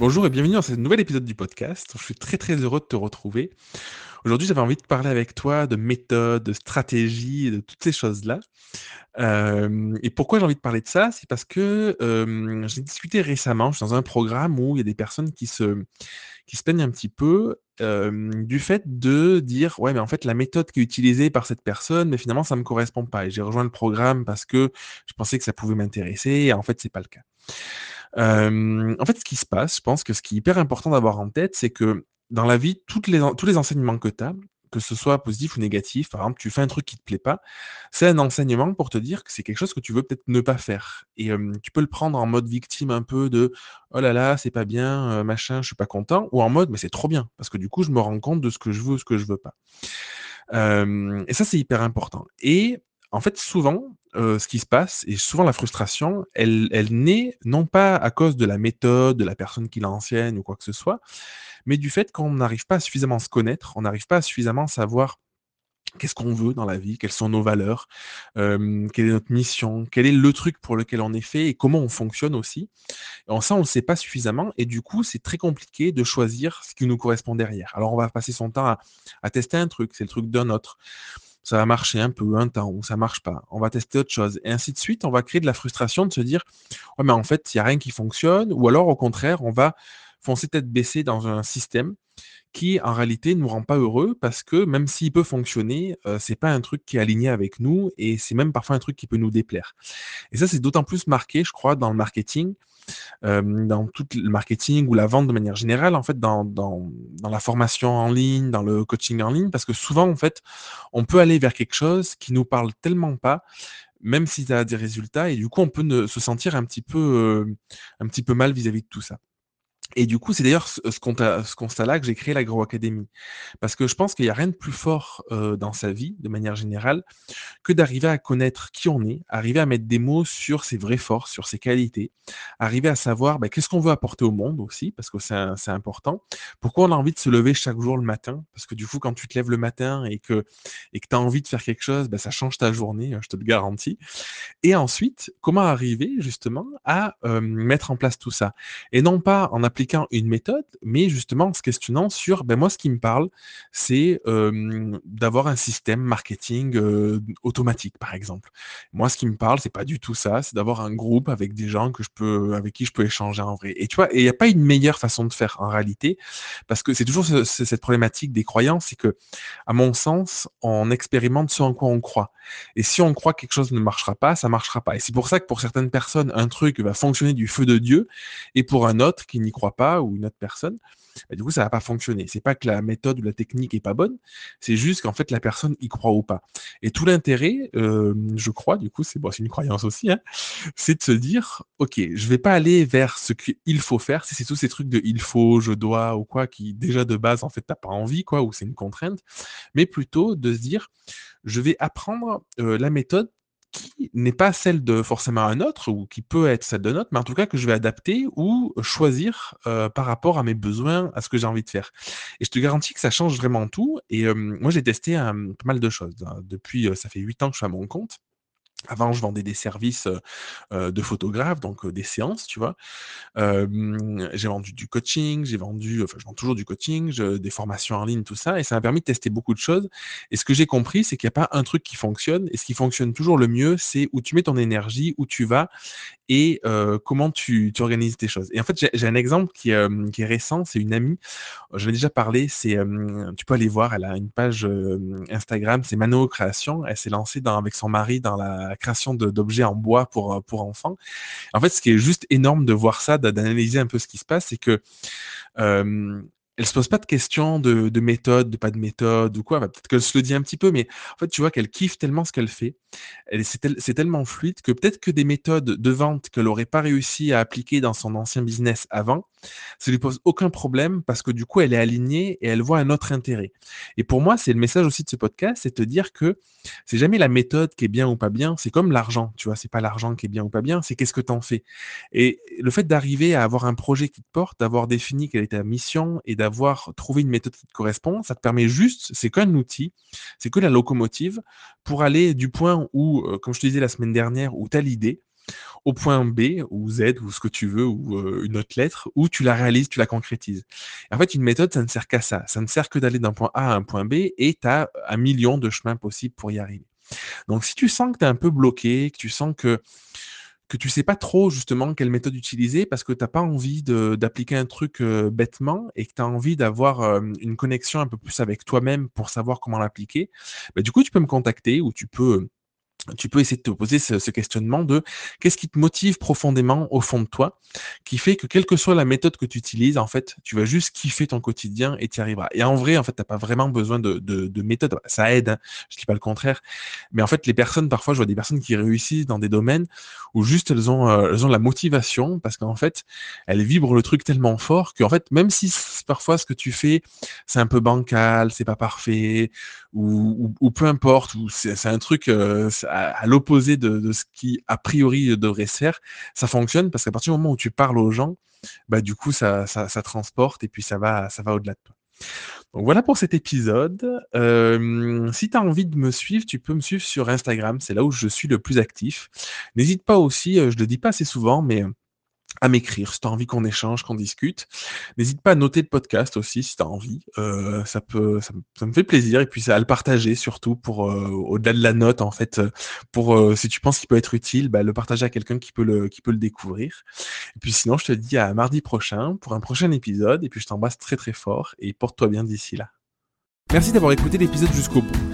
Bonjour et bienvenue dans ce nouvel épisode du podcast. Je suis très très heureux de te retrouver. Aujourd'hui, j'avais envie de parler avec toi de méthode, de stratégie, de toutes ces choses-là. Euh, et pourquoi j'ai envie de parler de ça? C'est parce que euh, j'ai discuté récemment, je suis dans un programme où il y a des personnes qui se, qui plaignent un petit peu euh, du fait de dire ouais mais en fait la méthode qui est utilisée par cette personne mais finalement ça me correspond pas et j'ai rejoint le programme parce que je pensais que ça pouvait m'intéresser et en fait c'est pas le cas. Euh, en fait, ce qui se passe, je pense que ce qui est hyper important d'avoir en tête, c'est que dans la vie, tous les enseignements que tu as, que ce soit positif ou négatif, par exemple, tu fais un truc qui te plaît pas, c'est un enseignement pour te dire que c'est quelque chose que tu veux peut-être ne pas faire. Et tu peux le prendre en mode victime un peu de oh là là, c'est pas bien, machin, je suis pas content, ou en mode mais c'est trop bien, parce que du coup, je me rends compte de ce que je veux ce que je veux pas. et ça, c'est hyper important. Et en fait, souvent, ce qui se passe, et souvent la frustration, elle, elle naît non pas à cause de la méthode, de la personne qui l'enseigne ou quoi que ce soit, mais du fait qu'on n'arrive pas à suffisamment se connaître, on n'arrive pas à suffisamment savoir qu'est-ce qu'on veut dans la vie, quelles sont nos valeurs, quelle est notre mission, quel est le truc pour lequel on est fait et comment on fonctionne aussi. Et ça, on ne le sait pas suffisamment et du coup, c'est très compliqué de choisir ce qui nous correspond derrière. Alors, on va passer son temps à tester un truc, c'est le truc d'un autre ça va marcher un peu, un temps, ou ça marche pas. On va tester autre chose. Et ainsi de suite, on va créer de la frustration de se dire, ouais, mais en fait, il n'y a rien qui fonctionne. Ou alors, au contraire, on va foncer tête baissée dans un système qui, en réalité, ne nous rend pas heureux parce que même s'il peut fonctionner, euh, c'est pas un truc qui est aligné avec nous et c'est même parfois un truc qui peut nous déplaire. Et ça, c'est d'autant plus marqué, je crois, dans le marketing dans tout le marketing ou la vente de manière générale, en fait, dans, la formation en ligne, dans le coaching en ligne, parce que souvent, en fait, on peut aller vers quelque chose qui nous parle tellement pas, même si ça a des résultats, et du coup, on peut se sentir un petit peu, un petit peu mal vis-à-vis -vis de tout ça. Et du coup, c'est d'ailleurs ce, ce constat-là que j'ai créé l'Agro Academy. Parce que je pense qu'il n'y a rien de plus fort euh, dans sa vie, de manière générale, que d'arriver à connaître qui on est, arriver à mettre des mots sur ses vraies forces, sur ses qualités, arriver à savoir bah, qu'est-ce qu'on veut apporter au monde aussi, parce que c'est important. Pourquoi on a envie de se lever chaque jour le matin? Parce que du coup, quand tu te lèves le matin et que et que tu as envie de faire quelque chose, bah, ça change ta journée, je te le garantis. Et ensuite, comment arriver justement à euh, mettre en place tout ça? Et non pas en appliquant une méthode, mais justement en se questionnant sur, ben moi, ce qui me parle, c'est d'avoir un système marketing automatique, par exemple. Moi, ce qui me parle, c'est pas du tout ça, c'est d'avoir un groupe avec des gens que je peux, avec qui je peux échanger en vrai. Et tu vois, il n'y a pas une meilleure façon de faire en réalité, parce que c'est toujours cette problématique des croyances, c'est que, à mon sens, on expérimente ce en quoi on croit. Et si on croit que quelque chose ne marchera pas, ça marchera pas. Et c'est pour ça que pour certaines personnes, un truc va fonctionner du feu de Dieu, et pour un autre qui n'y croit pas ou une autre personne, bah, du coup, ça va pas fonctionner. C'est pas que la méthode ou la technique est pas bonne, c'est juste qu'en fait, la personne y croit ou pas. Et tout l'intérêt, je crois, du coup, c'est bon, une croyance aussi, hein, c'est de se dire, ok, je vais pas aller vers ce qu'il faut faire, si c'est tous ces trucs de il faut, je dois ou quoi, qui déjà de base, en fait, t'as pas envie, quoi, ou c'est une contrainte, mais plutôt de se dire, je vais apprendre la méthode qui n'est pas celle de forcément un autre, ou qui peut être celle d'un autre, mais en tout cas que je vais adapter ou choisir par rapport à mes besoins, à ce que j'ai envie de faire. Et je te garantis que ça change vraiment tout. Et moi, j'ai testé pas mal de choses. Hein. Depuis, ça fait huit ans que je suis à mon compte. Avant, je vendais des services de photographe, donc des séances, tu vois. j'ai vendu du coaching, j'ai vendu, enfin, je vends toujours du coaching, des formations en ligne, tout ça, et ça m'a permis de tester beaucoup de choses. Et ce que j'ai compris, c'est qu'il n'y a pas un truc qui fonctionne, et ce qui fonctionne toujours le mieux, c'est où tu mets ton énergie, où tu vas, et comment tu, tu, organises tes choses. Et en fait, j'ai un exemple qui, qui est récent, c'est une amie, je l'ai déjà parlé, c'est, tu peux aller voir, elle a une page Instagram, c'est Mano Création, elle s'est lancée dans, avec son mari dans la création d'objets en bois pour, euh, pour enfants. En fait, ce qui est juste énorme de voir ça, d'analyser un peu ce qui se passe, c'est que euh, elle se pose pas de questions de, de, méthode, de pas de méthode ou quoi. Peut-être qu'elle se le dit un petit peu, mais en fait, tu vois qu'elle kiffe tellement ce qu'elle fait. C'est tellement fluide que peut-être que des méthodes de vente qu'elle aurait pas réussi à appliquer dans son ancien business avant, ça lui pose aucun problème parce que du coup, elle est alignée et elle voit un autre intérêt. Et pour moi, c'est le message aussi de ce podcast, c'est de dire que c'est jamais la méthode qui est bien ou pas bien. C'est comme l'argent, tu vois. C'est pas l'argent qui est bien ou pas bien, c'est qu'est-ce que tu en fais. Et le fait d'arriver à avoir un projet qui te porte, d'avoir défini quelle est ta mission et d'avoir trouvé une méthode qui te correspond, ça te permet juste, c'est qu'un outil, c'est que la locomotive pour aller du point où, euh, comme je te disais la semaine dernière, où tu as l'idée, au point B ou Z ou ce que tu veux ou euh, une autre lettre ou tu la réalises, tu la concrétises. en fait, une méthode, ça ne sert qu'à ça. Ça ne sert que d'aller d'un point A à un point B et tu as un million de chemins possibles pour y arriver. Donc, si tu sens que tu es un peu bloqué, que tu sens que que tu sais pas trop justement quelle méthode utiliser parce que tu n'as pas envie d'appliquer un truc euh, bêtement et que tu as envie d'avoir euh, une connexion un peu plus avec toi-même pour savoir comment l'appliquer, bah, du coup, tu peux me contacter ou tu peux tu peux essayer de te poser ce, questionnement de qu'est-ce qui te motive profondément au fond de toi, qui fait que quelle que soit la méthode que tu utilises, en fait, tu vas juste kiffer ton quotidien et tu y arriveras. Et en vrai, en fait, t'as pas vraiment besoin de, de, méthode. Ça aide, hein, je dis pas le contraire. Mais en fait, les personnes, parfois, je vois des personnes qui réussissent dans des domaines où juste elles ont, euh, elles ont la motivation parce qu'en fait, elles vibrent le truc tellement fort qu'en fait, même si parfois ce que tu fais, c'est un peu bancal, c'est pas parfait, ou, peu importe, ou c'est un truc, euh, à, l'opposé de, ce qui a priori devrait se faire, ça fonctionne parce qu'à partir du moment où tu parles aux gens, bah du coup ça, ça, transporte et puis ça va, ça va au-delà de toi. Donc voilà pour cet épisode. Euh, si tu as envie de me suivre, tu peux me suivre sur Instagram, c'est là où je suis le plus actif. N'hésite pas aussi, euh, je le dis pas assez souvent, mais à m'écrire si tu as envie qu'on échange, qu'on discute. N'hésite pas à noter le podcast aussi si tu as envie. Euh, ça, peut, ça, me fait plaisir et puis à le partager surtout pour euh, au-delà de la note en fait euh, pour si tu penses qu'il peut être utile, bah, le partager à quelqu'un qui peut le qui peut le découvrir. Et puis sinon, je te dis à mardi prochain pour un prochain épisode et puis je t'embrasse très très fort et porte-toi bien d'ici là. Merci d'avoir écouté l'épisode jusqu'au bout.